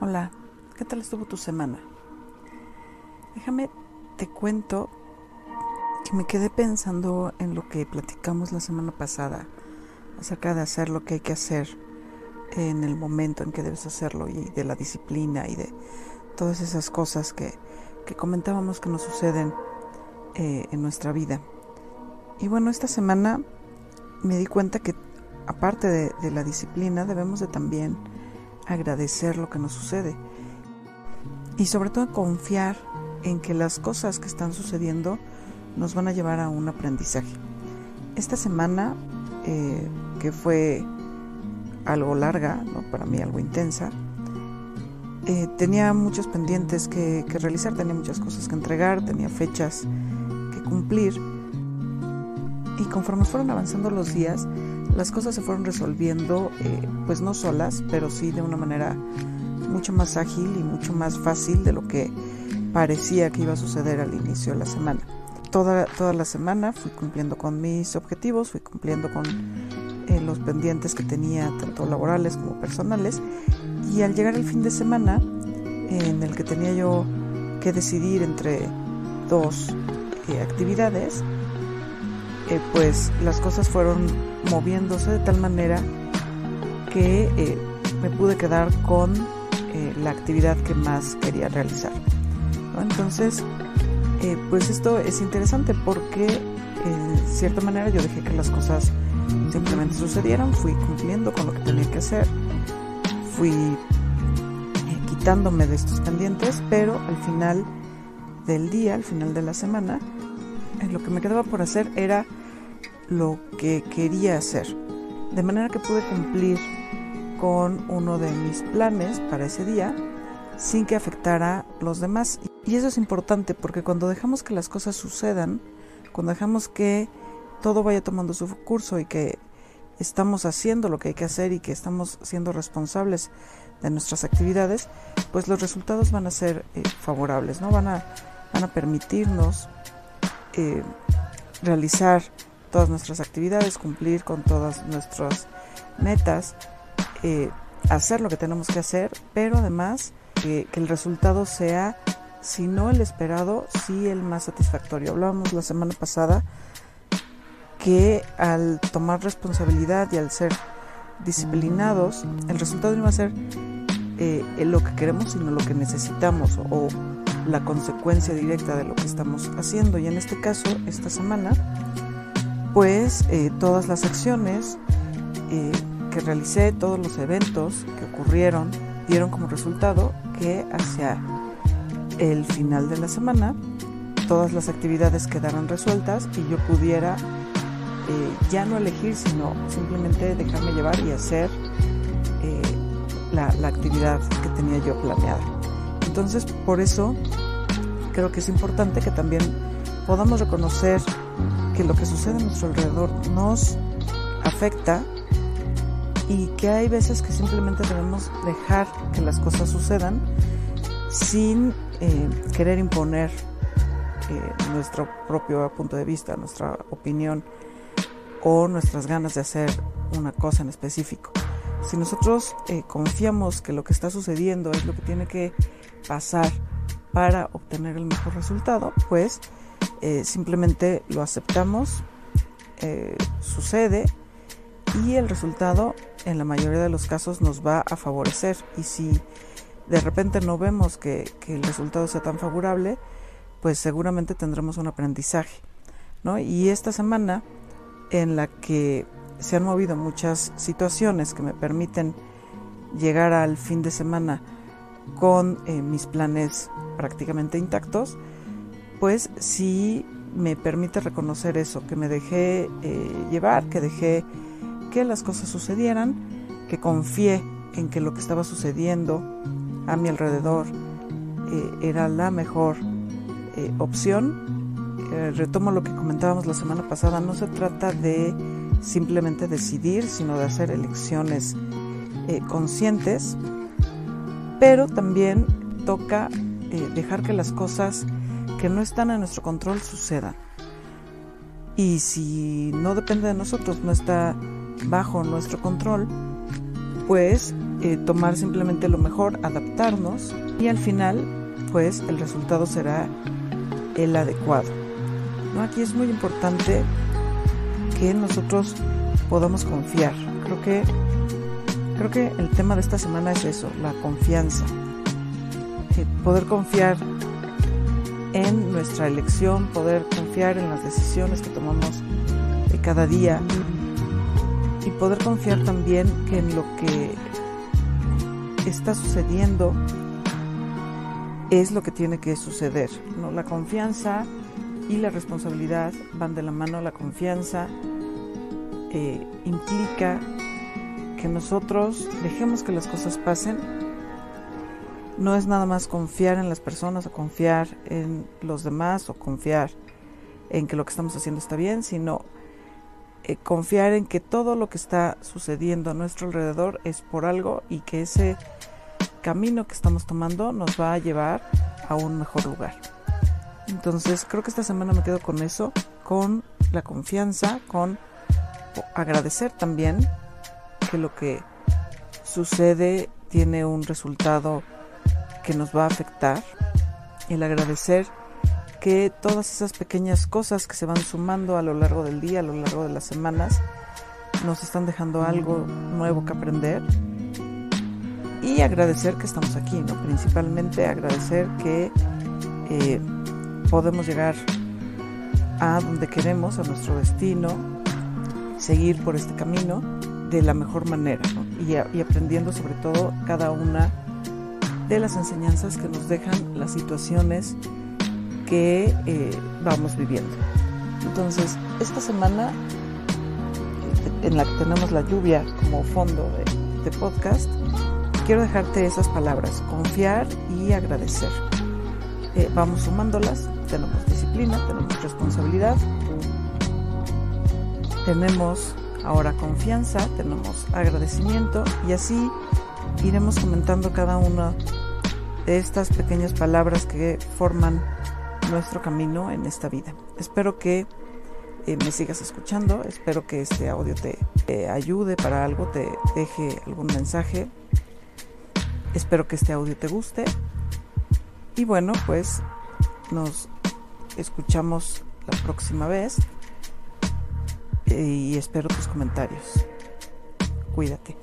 Hola, ¿qué tal estuvo tu semana? Déjame, te cuento que me quedé pensando en lo que platicamos la semana pasada acerca de hacer lo que hay que hacer en el momento en que debes hacerlo y de la disciplina y de todas esas cosas que, que comentábamos que nos suceden eh, en nuestra vida. Y bueno, esta semana me di cuenta que aparte de, de la disciplina debemos de también agradecer lo que nos sucede y sobre todo confiar en que las cosas que están sucediendo nos van a llevar a un aprendizaje. Esta semana, eh, que fue algo larga, ¿no? para mí algo intensa, eh, tenía muchos pendientes que, que, realizar, tenía muchas cosas que entregar, tenía fechas que cumplir. Y conforme fueron avanzando los días, las cosas se fueron resolviendo, eh, pues no solas, pero sí de una manera mucho más ágil y mucho más fácil de lo que parecía que iba a suceder al inicio de la semana. Toda, toda la semana fui cumpliendo con mis objetivos, fui cumpliendo con eh, los pendientes que tenía, tanto laborales como personales, y al llegar el fin de semana, en el que tenía yo que decidir entre dos eh, actividades, eh, pues las cosas fueron moviéndose de tal manera que eh, me pude quedar con eh, la actividad que más quería realizar. Entonces, pues esto es interesante porque de cierta manera yo dejé que las cosas simplemente sucedieran, fui cumpliendo con lo que tenía que hacer, fui quitándome de estos pendientes, pero al final del día, al final de la semana, lo que me quedaba por hacer era lo que quería hacer. De manera que pude cumplir con uno de mis planes para ese día sin que afectara los demás. Y eso es importante porque cuando dejamos que las cosas sucedan, cuando dejamos que todo vaya tomando su curso y que estamos haciendo lo que hay que hacer y que estamos siendo responsables de nuestras actividades, pues los resultados van a ser eh, favorables, ¿no? Van a, van a permitirnos eh, realizar todas nuestras actividades, cumplir con todas nuestras metas, eh, hacer lo que tenemos que hacer, pero además eh, que el resultado sea, si no el esperado, sí el más satisfactorio. Hablábamos la semana pasada que al tomar responsabilidad y al ser disciplinados, el resultado no va a ser eh, lo que queremos, sino lo que necesitamos la consecuencia directa de lo que estamos haciendo. Y en este caso, esta semana, pues eh, todas las acciones eh, que realicé, todos los eventos que ocurrieron, dieron como resultado que hacia el final de la semana todas las actividades quedaran resueltas y yo pudiera eh, ya no elegir, sino simplemente dejarme llevar y hacer la, la actividad que tenía yo planeada. Entonces, por eso creo que es importante que también podamos reconocer que lo que sucede a nuestro alrededor nos afecta y que hay veces que simplemente debemos dejar que las cosas sucedan sin eh, querer imponer eh, nuestro propio punto de vista, nuestra opinión o nuestras ganas de hacer una cosa en específico. Si nosotros eh, confiamos que lo que está sucediendo es lo que tiene que pasar para obtener el mejor resultado, pues eh, simplemente lo aceptamos, eh, sucede y el resultado en la mayoría de los casos nos va a favorecer. Y si de repente no vemos que, que el resultado sea tan favorable, pues seguramente tendremos un aprendizaje. ¿no? Y esta semana en la que se han movido muchas situaciones que me permiten llegar al fin de semana con eh, mis planes prácticamente intactos, pues sí me permite reconocer eso, que me dejé eh, llevar, que dejé que las cosas sucedieran, que confié en que lo que estaba sucediendo a mi alrededor eh, era la mejor opción. Retomo lo que comentábamos la semana pasada, no se trata de simplemente decidir, sino de hacer elecciones conscientes, pero también toca eh, dejar que las cosas que no están en nuestro control sucedan. Y si no depende de nosotros, no está bajo nuestro control, pues eh, tomar simplemente lo mejor, adaptarnos y al final pues el resultado será el adecuado. Aquí es muy importante que nosotros podamos confiar. Creo que, creo que el tema de esta semana es eso, la confianza. Poder confiar en nuestra elección, poder confiar en las decisiones que tomamos de cada día y poder confiar también que en lo que está sucediendo es lo que tiene que suceder. La confianza y la responsabilidad van de la mano. La confianza eh, implica que nosotros dejemos que las cosas pasen. No es nada más confiar en las personas o confiar en los demás o confiar en que lo que estamos haciendo está bien, sino eh, confiar en que todo lo que está sucediendo a nuestro alrededor es por algo y que ese camino que estamos tomando nos va a llevar a un mejor lugar. Entonces creo que esta semana me quedo con eso, con la confianza, con agradecer también que lo que sucede tiene un resultado que nos va a afectar, el agradecer que todas esas pequeñas cosas que se van sumando a lo largo del día, a lo largo de las semanas, nos están dejando algo nuevo que aprender. Y agradecer que estamos aquí, ¿no? Principalmente agradecer que eh, podemos llegar a donde queremos, a nuestro destino, seguir por este camino de la mejor manera y, aprendiendo sobre todo cada una de las enseñanzas que nos dejan las situaciones que eh, vamos viviendo. Entonces, esta semana eh, en la que tenemos la lluvia como fondo de, podcast, quiero dejarte esas palabras, confiar y agradecer. Eh, vamos sumándolas, tenemos disciplina, tenemos responsabilidad, tenemos ahora confianza, tenemos agradecimiento y así iremos comentando cada una de estas pequeñas palabras que forman nuestro camino en esta vida. Espero que eh, me sigas escuchando, espero que este audio te, ayude para algo, te deje algún mensaje. Espero que este audio te guste. Y bueno, pues nos escuchamos la próxima vez y espero tus comentarios. Cuídate.